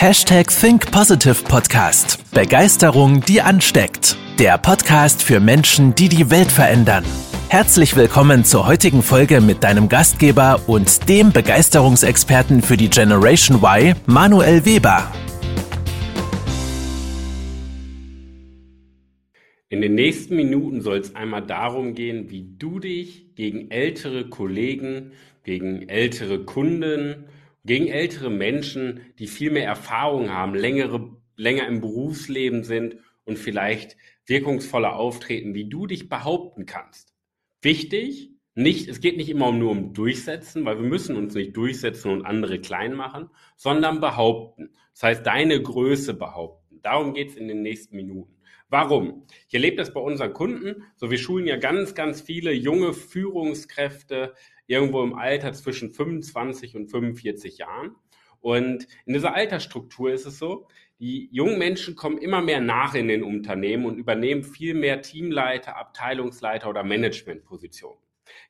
Hashtag Think Positive Podcast. Begeisterung, die ansteckt. Der Podcast für Menschen, die die Welt verändern. Herzlich willkommen zur heutigen Folge mit deinem Gastgeber und dem Begeisterungsexperten für die Generation Y, Manuel Weber. In den nächsten Minuten soll es einmal darum gehen, wie du dich gegen ältere Kollegen, gegen ältere Kunden, gegen ältere Menschen, die viel mehr Erfahrung haben, längere, länger im Berufsleben sind und vielleicht wirkungsvoller auftreten, wie du dich behaupten kannst. Wichtig, nicht, es geht nicht immer nur um Durchsetzen, weil wir müssen uns nicht durchsetzen und andere klein machen, sondern behaupten. Das heißt, deine Größe behaupten. Darum geht es in den nächsten Minuten. Warum? Ich erlebe das bei unseren Kunden. So, wir schulen ja ganz, ganz viele junge Führungskräfte irgendwo im Alter zwischen 25 und 45 Jahren. Und in dieser Altersstruktur ist es so, die jungen Menschen kommen immer mehr nach in den Unternehmen und übernehmen viel mehr Teamleiter, Abteilungsleiter oder Managementpositionen.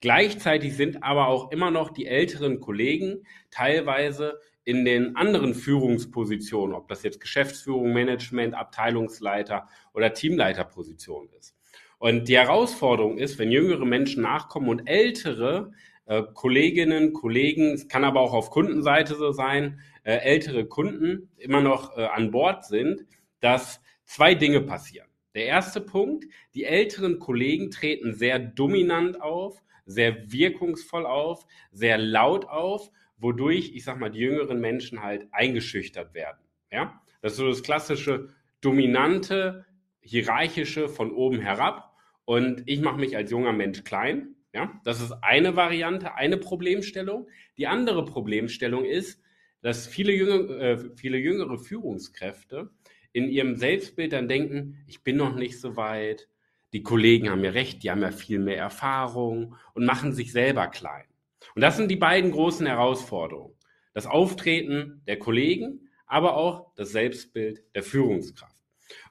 Gleichzeitig sind aber auch immer noch die älteren Kollegen teilweise in den anderen Führungspositionen, ob das jetzt Geschäftsführung, Management, Abteilungsleiter oder Teamleiterposition ist. Und die Herausforderung ist, wenn jüngere Menschen nachkommen und ältere äh, Kolleginnen, Kollegen, es kann aber auch auf Kundenseite so sein, äh, ältere Kunden immer noch äh, an Bord sind, dass zwei Dinge passieren. Der erste Punkt, die älteren Kollegen treten sehr dominant auf, sehr wirkungsvoll auf, sehr laut auf wodurch, ich sag mal, die jüngeren Menschen halt eingeschüchtert werden. Ja, das ist so das klassische dominante, hierarchische von oben herab und ich mache mich als junger Mensch klein. Ja, das ist eine Variante, eine Problemstellung. Die andere Problemstellung ist, dass viele, jüngere, äh, viele jüngere Führungskräfte in ihrem Selbstbild dann denken, ich bin noch nicht so weit, die Kollegen haben ja recht, die haben ja viel mehr Erfahrung und machen sich selber klein. Und das sind die beiden großen Herausforderungen. Das Auftreten der Kollegen, aber auch das Selbstbild der Führungskraft.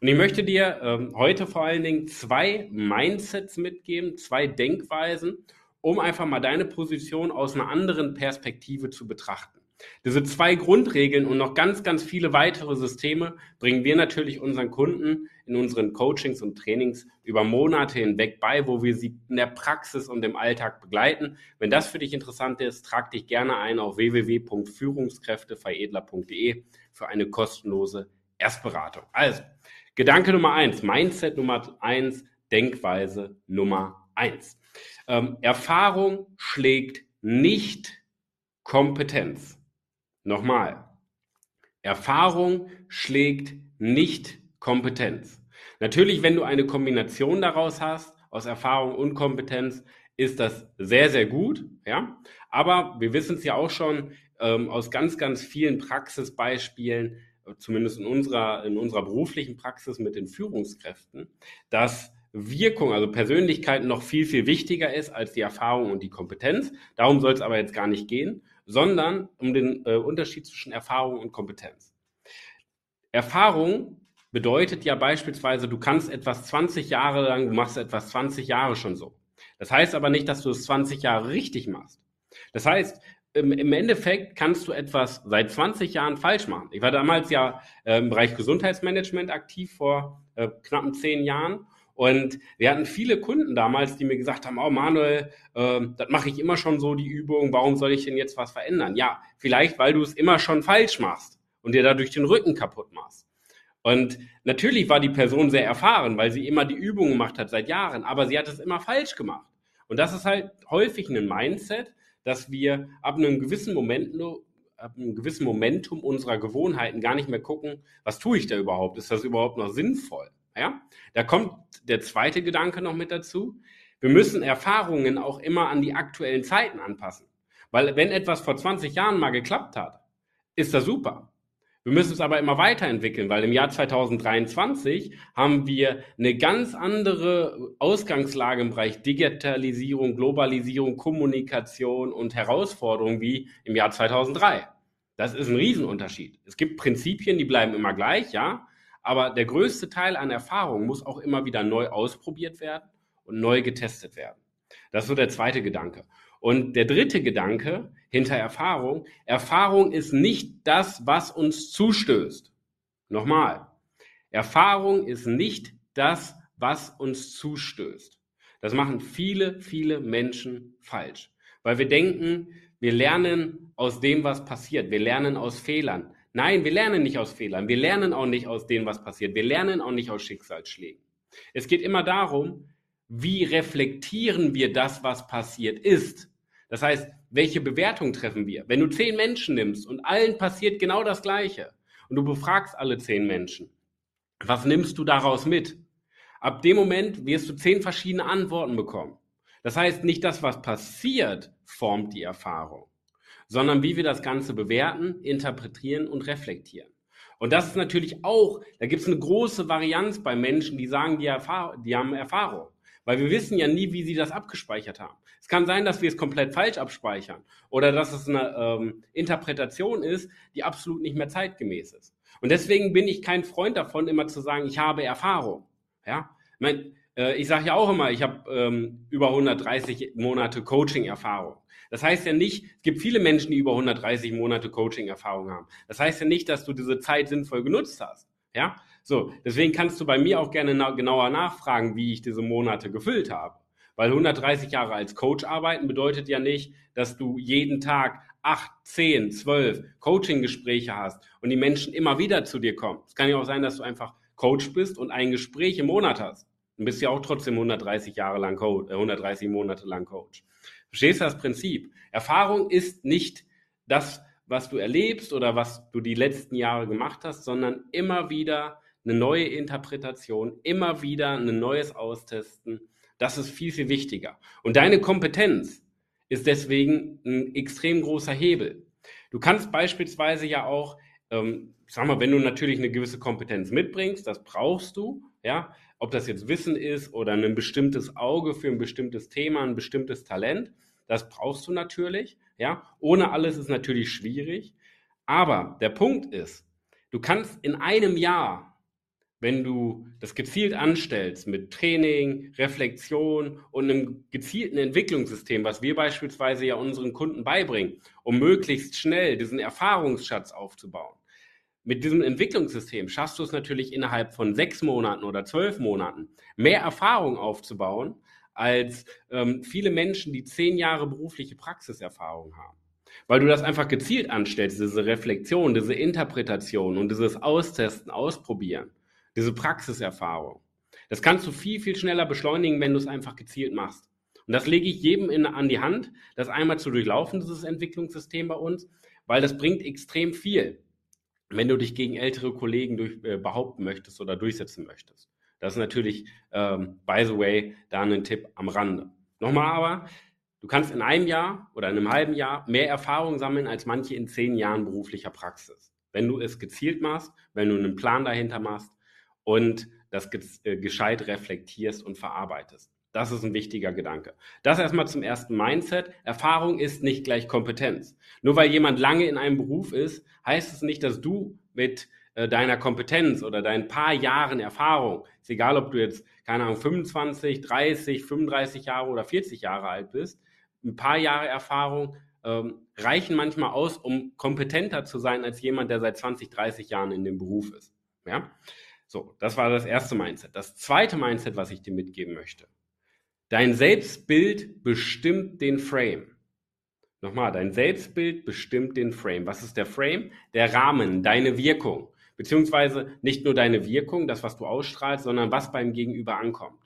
Und ich möchte dir ähm, heute vor allen Dingen zwei Mindsets mitgeben, zwei Denkweisen, um einfach mal deine Position aus einer anderen Perspektive zu betrachten. Diese zwei Grundregeln und noch ganz, ganz viele weitere Systeme bringen wir natürlich unseren Kunden in unseren Coachings und Trainings über Monate hinweg bei, wo wir sie in der Praxis und im Alltag begleiten. Wenn das für dich interessant ist, trag dich gerne ein auf www.führungskräfteveredler.de für eine kostenlose Erstberatung. Also, Gedanke Nummer eins, Mindset Nummer eins, Denkweise Nummer eins. Ähm, Erfahrung schlägt nicht Kompetenz. Nochmal. Erfahrung schlägt nicht Kompetenz. Natürlich, wenn du eine Kombination daraus hast, aus Erfahrung und Kompetenz, ist das sehr, sehr gut, ja. Aber wir wissen es ja auch schon ähm, aus ganz, ganz vielen Praxisbeispielen, zumindest in unserer, in unserer beruflichen Praxis mit den Führungskräften, dass Wirkung, also Persönlichkeit noch viel, viel wichtiger ist als die Erfahrung und die Kompetenz. Darum soll es aber jetzt gar nicht gehen, sondern um den äh, Unterschied zwischen Erfahrung und Kompetenz. Erfahrung bedeutet ja beispielsweise, du kannst etwas 20 Jahre lang, du machst etwas 20 Jahre schon so. Das heißt aber nicht, dass du es 20 Jahre richtig machst. Das heißt, im, Endeffekt kannst du etwas seit 20 Jahren falsch machen. Ich war damals ja äh, im Bereich Gesundheitsmanagement aktiv vor äh, knappen zehn Jahren und wir hatten viele Kunden damals, die mir gesagt haben, oh Manuel, äh, das mache ich immer schon so, die Übung, warum soll ich denn jetzt was verändern? Ja, vielleicht, weil du es immer schon falsch machst und dir dadurch den Rücken kaputt machst. Und natürlich war die Person sehr erfahren, weil sie immer die Übung gemacht hat seit Jahren, aber sie hat es immer falsch gemacht. Und das ist halt häufig ein Mindset, dass wir ab einem gewissen Moment nur ab einem gewissen Momentum unserer Gewohnheiten gar nicht mehr gucken, was tue ich da überhaupt? Ist das überhaupt noch sinnvoll? Ja? Da kommt der zweite Gedanke noch mit dazu. Wir müssen Erfahrungen auch immer an die aktuellen Zeiten anpassen. Weil wenn etwas vor 20 Jahren mal geklappt hat, ist das super. Wir müssen es aber immer weiterentwickeln, weil im Jahr 2023 haben wir eine ganz andere Ausgangslage im Bereich Digitalisierung, Globalisierung, Kommunikation und Herausforderungen wie im Jahr 2003. Das ist ein Riesenunterschied. Es gibt Prinzipien, die bleiben immer gleich, ja, aber der größte Teil an Erfahrung muss auch immer wieder neu ausprobiert werden und neu getestet werden. Das ist so der zweite Gedanke. Und der dritte Gedanke hinter Erfahrung, Erfahrung ist nicht das, was uns zustößt. Nochmal, Erfahrung ist nicht das, was uns zustößt. Das machen viele, viele Menschen falsch, weil wir denken, wir lernen aus dem, was passiert. Wir lernen aus Fehlern. Nein, wir lernen nicht aus Fehlern. Wir lernen auch nicht aus dem, was passiert. Wir lernen auch nicht aus Schicksalsschlägen. Es geht immer darum, wie reflektieren wir das, was passiert ist. Das heißt, welche Bewertung treffen wir? Wenn du zehn Menschen nimmst und allen passiert genau das Gleiche und du befragst alle zehn Menschen, was nimmst du daraus mit? Ab dem Moment wirst du zehn verschiedene Antworten bekommen. Das heißt, nicht das, was passiert, formt die Erfahrung, sondern wie wir das Ganze bewerten, interpretieren und reflektieren. Und das ist natürlich auch, da gibt es eine große Varianz bei Menschen, die sagen, die, Erfahr die haben Erfahrung. Weil wir wissen ja nie, wie sie das abgespeichert haben. Es kann sein, dass wir es komplett falsch abspeichern oder dass es eine ähm, Interpretation ist, die absolut nicht mehr zeitgemäß ist. Und deswegen bin ich kein Freund davon, immer zu sagen, ich habe Erfahrung. Ja, ich, mein, äh, ich sage ja auch immer, ich habe ähm, über 130 Monate Coaching-Erfahrung. Das heißt ja nicht, es gibt viele Menschen, die über 130 Monate Coaching-Erfahrung haben. Das heißt ja nicht, dass du diese Zeit sinnvoll genutzt hast. Ja, so, deswegen kannst du bei mir auch gerne na genauer nachfragen, wie ich diese Monate gefüllt habe. Weil 130 Jahre als Coach arbeiten bedeutet ja nicht, dass du jeden Tag acht, zehn, zwölf Coaching-Gespräche hast und die Menschen immer wieder zu dir kommen. Es kann ja auch sein, dass du einfach Coach bist und ein Gespräch im Monat hast. Dann bist ja auch trotzdem 130 Jahre lang Coach, äh, 130 Monate lang Coach. Verstehst du das Prinzip? Erfahrung ist nicht das, was du erlebst oder was du die letzten Jahre gemacht hast, sondern immer wieder eine neue Interpretation, immer wieder ein neues Austesten. Das ist viel, viel wichtiger. Und deine Kompetenz ist deswegen ein extrem großer Hebel. Du kannst beispielsweise ja auch, ähm, sag mal, wenn du natürlich eine gewisse Kompetenz mitbringst, das brauchst du, ja, ob das jetzt Wissen ist oder ein bestimmtes Auge für ein bestimmtes Thema, ein bestimmtes Talent, das brauchst du natürlich, ja. Ohne alles ist natürlich schwierig. Aber der Punkt ist, du kannst in einem Jahr wenn du das gezielt anstellst mit Training, Reflexion und einem gezielten Entwicklungssystem, was wir beispielsweise ja unseren Kunden beibringen, um möglichst schnell diesen Erfahrungsschatz aufzubauen. Mit diesem Entwicklungssystem schaffst du es natürlich innerhalb von sechs Monaten oder zwölf Monaten mehr Erfahrung aufzubauen als ähm, viele Menschen, die zehn Jahre berufliche Praxiserfahrung haben. Weil du das einfach gezielt anstellst, diese Reflexion, diese Interpretation und dieses Austesten, Ausprobieren diese Praxiserfahrung. Das kannst du viel, viel schneller beschleunigen, wenn du es einfach gezielt machst. Und das lege ich jedem in, an die Hand, das einmal zu durchlaufen, dieses Entwicklungssystem bei uns, weil das bringt extrem viel, wenn du dich gegen ältere Kollegen durch, äh, behaupten möchtest oder durchsetzen möchtest. Das ist natürlich, ähm, by the way, da ein Tipp am Rande. Nochmal aber, du kannst in einem Jahr oder in einem halben Jahr mehr Erfahrung sammeln als manche in zehn Jahren beruflicher Praxis. Wenn du es gezielt machst, wenn du einen Plan dahinter machst und das äh, gescheit reflektierst und verarbeitest. Das ist ein wichtiger Gedanke. Das erstmal zum ersten Mindset. Erfahrung ist nicht gleich Kompetenz. Nur weil jemand lange in einem Beruf ist, heißt es nicht, dass du mit äh, deiner Kompetenz oder deinen paar Jahren Erfahrung, ist egal, ob du jetzt, keine Ahnung, 25, 30, 35 Jahre oder 40 Jahre alt bist, ein paar Jahre Erfahrung ähm, reichen manchmal aus, um kompetenter zu sein als jemand, der seit 20, 30 Jahren in dem Beruf ist. Ja? So, das war das erste Mindset. Das zweite Mindset, was ich dir mitgeben möchte. Dein Selbstbild bestimmt den Frame. Nochmal, dein Selbstbild bestimmt den Frame. Was ist der Frame? Der Rahmen, deine Wirkung. Beziehungsweise nicht nur deine Wirkung, das, was du ausstrahlst, sondern was beim Gegenüber ankommt.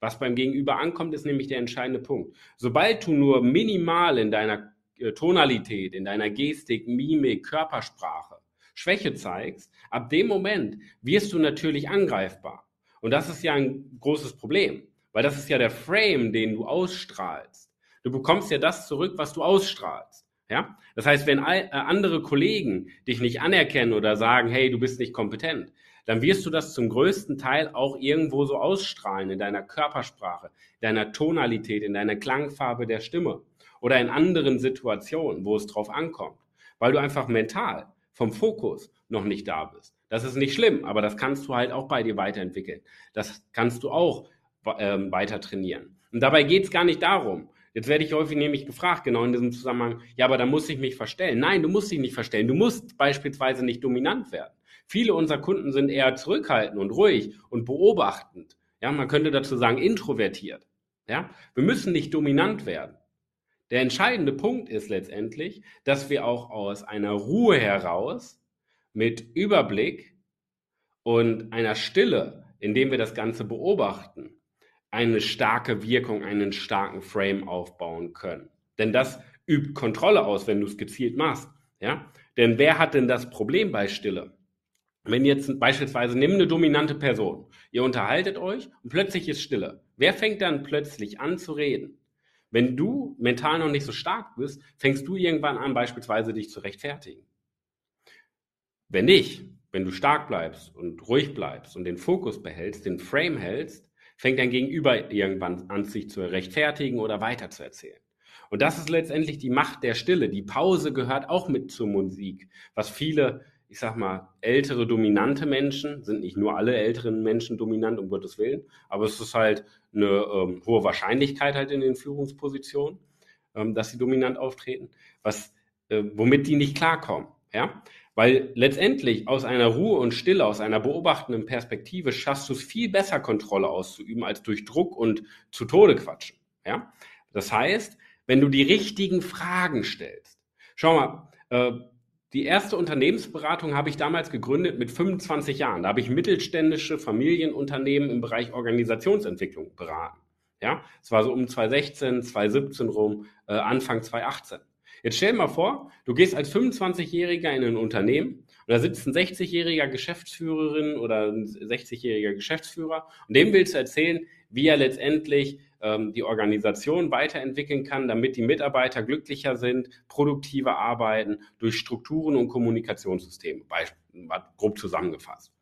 Was beim Gegenüber ankommt, ist nämlich der entscheidende Punkt. Sobald du nur minimal in deiner äh, Tonalität, in deiner Gestik, Mimik, Körpersprache Schwäche zeigst, ab dem Moment wirst du natürlich angreifbar. Und das ist ja ein großes Problem, weil das ist ja der Frame, den du ausstrahlst. Du bekommst ja das zurück, was du ausstrahlst. Ja? Das heißt, wenn äh, andere Kollegen dich nicht anerkennen oder sagen, hey, du bist nicht kompetent, dann wirst du das zum größten Teil auch irgendwo so ausstrahlen in deiner Körpersprache, deiner Tonalität, in deiner Klangfarbe der Stimme oder in anderen Situationen, wo es drauf ankommt, weil du einfach mental vom Fokus noch nicht da bist. Das ist nicht schlimm, aber das kannst du halt auch bei dir weiterentwickeln. Das kannst du auch ähm, weiter trainieren. Und dabei geht es gar nicht darum, Jetzt werde ich häufig nämlich gefragt, genau in diesem Zusammenhang, ja, aber da muss ich mich verstellen. Nein, du musst dich nicht verstellen. Du musst beispielsweise nicht dominant werden. Viele unserer Kunden sind eher zurückhaltend und ruhig und beobachtend. Ja, man könnte dazu sagen, introvertiert. Ja, wir müssen nicht dominant werden. Der entscheidende Punkt ist letztendlich, dass wir auch aus einer Ruhe heraus mit Überblick und einer Stille, indem wir das Ganze beobachten, eine starke Wirkung, einen starken Frame aufbauen können. Denn das übt Kontrolle aus, wenn du es gezielt machst. Ja? Denn wer hat denn das Problem bei Stille? Wenn jetzt beispielsweise nimm eine dominante Person, ihr unterhaltet euch und plötzlich ist Stille. Wer fängt dann plötzlich an zu reden? Wenn du mental noch nicht so stark bist, fängst du irgendwann an, beispielsweise dich zu rechtfertigen. Wenn nicht, wenn du stark bleibst und ruhig bleibst und den Fokus behältst, den Frame hältst, fängt dein Gegenüber irgendwann an, sich zu rechtfertigen oder weiterzuerzählen. Und das ist letztendlich die Macht der Stille. Die Pause gehört auch mit zur Musik, was viele, ich sag mal, ältere, dominante Menschen, sind nicht nur alle älteren Menschen dominant, um Gottes Willen, aber es ist halt eine ähm, hohe Wahrscheinlichkeit halt in den Führungspositionen, ähm, dass sie dominant auftreten, was, äh, womit die nicht klarkommen. Ja? Weil letztendlich aus einer Ruhe und Stille, aus einer beobachtenden Perspektive schaffst du es viel besser, Kontrolle auszuüben, als durch Druck und zu Tode quatschen. Ja? Das heißt, wenn du die richtigen Fragen stellst. Schau mal, äh, die erste Unternehmensberatung habe ich damals gegründet mit 25 Jahren. Da habe ich mittelständische Familienunternehmen im Bereich Organisationsentwicklung beraten. Ja, es war so um 2016, 2017 rum, äh, Anfang 2018. Jetzt stell dir mal vor, du gehst als 25-Jähriger in ein Unternehmen und da sitzt ein 60-jähriger Geschäftsführerin oder ein 60-jähriger Geschäftsführer und dem willst du erzählen, wie er letztendlich ähm, die Organisation weiterentwickeln kann, damit die Mitarbeiter glücklicher sind, produktiver arbeiten durch Strukturen und Kommunikationssysteme, grob zusammengefasst.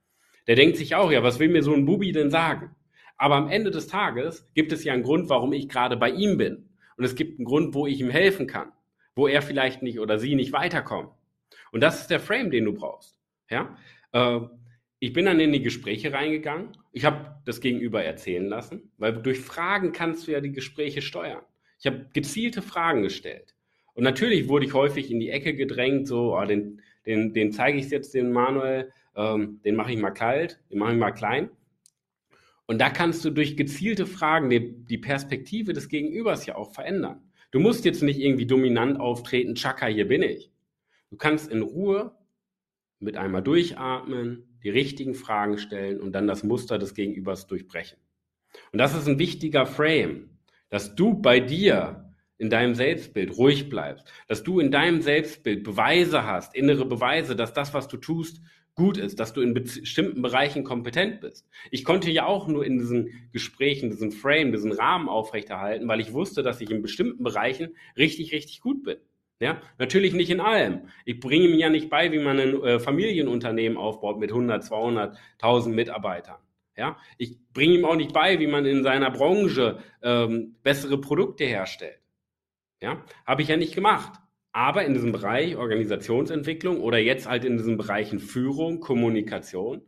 Der denkt sich auch, ja, was will mir so ein Bubi denn sagen? Aber am Ende des Tages gibt es ja einen Grund, warum ich gerade bei ihm bin. Und es gibt einen Grund, wo ich ihm helfen kann wo er vielleicht nicht oder sie nicht weiterkommen. Und das ist der Frame, den du brauchst. Ja? Äh, ich bin dann in die Gespräche reingegangen. Ich habe das Gegenüber erzählen lassen, weil durch Fragen kannst du ja die Gespräche steuern. Ich habe gezielte Fragen gestellt. Und natürlich wurde ich häufig in die Ecke gedrängt, so, oh, den, den, den zeige ich jetzt den Manuel, ähm, den mache ich mal kalt, den mache ich mal klein. Und da kannst du durch gezielte Fragen die, die Perspektive des Gegenübers ja auch verändern. Du musst jetzt nicht irgendwie dominant auftreten, Chaka, hier bin ich. Du kannst in Ruhe mit einmal durchatmen, die richtigen Fragen stellen und dann das Muster des Gegenübers durchbrechen. Und das ist ein wichtiger Frame, dass du bei dir in deinem Selbstbild ruhig bleibst, dass du in deinem Selbstbild Beweise hast, innere Beweise, dass das, was du tust, gut ist, dass du in bestimmten Bereichen kompetent bist. Ich konnte ja auch nur in diesen Gesprächen, diesen Frame, diesen Rahmen aufrechterhalten, weil ich wusste, dass ich in bestimmten Bereichen richtig, richtig gut bin. Ja, natürlich nicht in allem. Ich bringe ihm ja nicht bei, wie man ein äh, Familienunternehmen aufbaut mit 100, 200, 1000 Mitarbeitern. Ja, ich bringe ihm auch nicht bei, wie man in seiner Branche ähm, bessere Produkte herstellt. Ja, habe ich ja nicht gemacht. Aber in diesem Bereich Organisationsentwicklung oder jetzt halt in diesen Bereichen Führung, Kommunikation,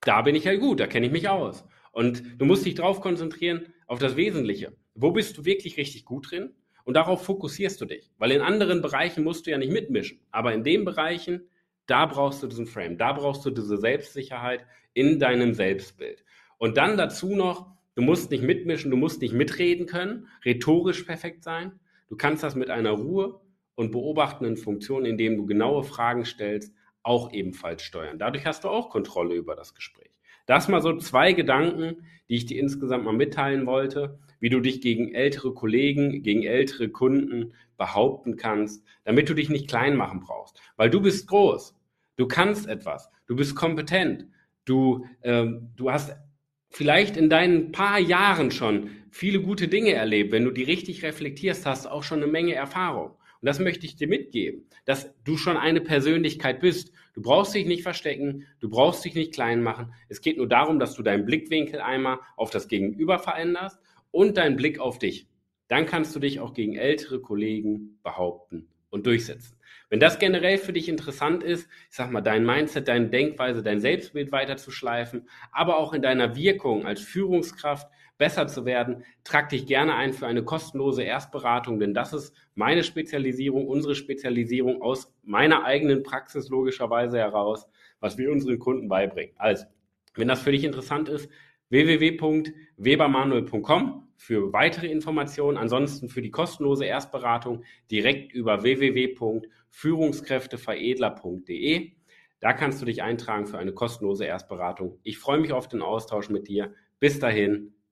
da bin ich halt gut, da kenne ich mich aus. Und du musst dich darauf konzentrieren, auf das Wesentliche. Wo bist du wirklich richtig gut drin? Und darauf fokussierst du dich. Weil in anderen Bereichen musst du ja nicht mitmischen. Aber in den Bereichen, da brauchst du diesen Frame, da brauchst du diese Selbstsicherheit in deinem Selbstbild. Und dann dazu noch, du musst nicht mitmischen, du musst nicht mitreden können, rhetorisch perfekt sein. Du kannst das mit einer Ruhe und beobachtenden Funktionen, indem du genaue Fragen stellst, auch ebenfalls steuern. Dadurch hast du auch Kontrolle über das Gespräch. Das mal so zwei Gedanken, die ich dir insgesamt mal mitteilen wollte, wie du dich gegen ältere Kollegen, gegen ältere Kunden behaupten kannst, damit du dich nicht klein machen brauchst. Weil du bist groß, du kannst etwas, du bist kompetent, du, äh, du hast vielleicht in deinen paar Jahren schon viele gute Dinge erlebt. Wenn du die richtig reflektierst, hast du auch schon eine Menge Erfahrung. Und das möchte ich dir mitgeben, dass du schon eine Persönlichkeit bist. Du brauchst dich nicht verstecken, du brauchst dich nicht klein machen. Es geht nur darum, dass du deinen Blickwinkel einmal auf das Gegenüber veränderst und deinen Blick auf dich. Dann kannst du dich auch gegen ältere Kollegen behaupten und durchsetzen. Wenn das generell für dich interessant ist, ich sag mal, dein Mindset, deine Denkweise, dein Selbstbild weiterzuschleifen, aber auch in deiner Wirkung als Führungskraft besser zu werden, trag dich gerne ein für eine kostenlose Erstberatung, denn das ist meine Spezialisierung, unsere Spezialisierung aus meiner eigenen Praxis logischerweise heraus, was wir unseren Kunden beibringen. Also, wenn das für dich interessant ist, www.webermanuel.com für weitere Informationen. Ansonsten für die kostenlose Erstberatung direkt über www.führungskräfteveredler.de. Da kannst du dich eintragen für eine kostenlose Erstberatung. Ich freue mich auf den Austausch mit dir. Bis dahin,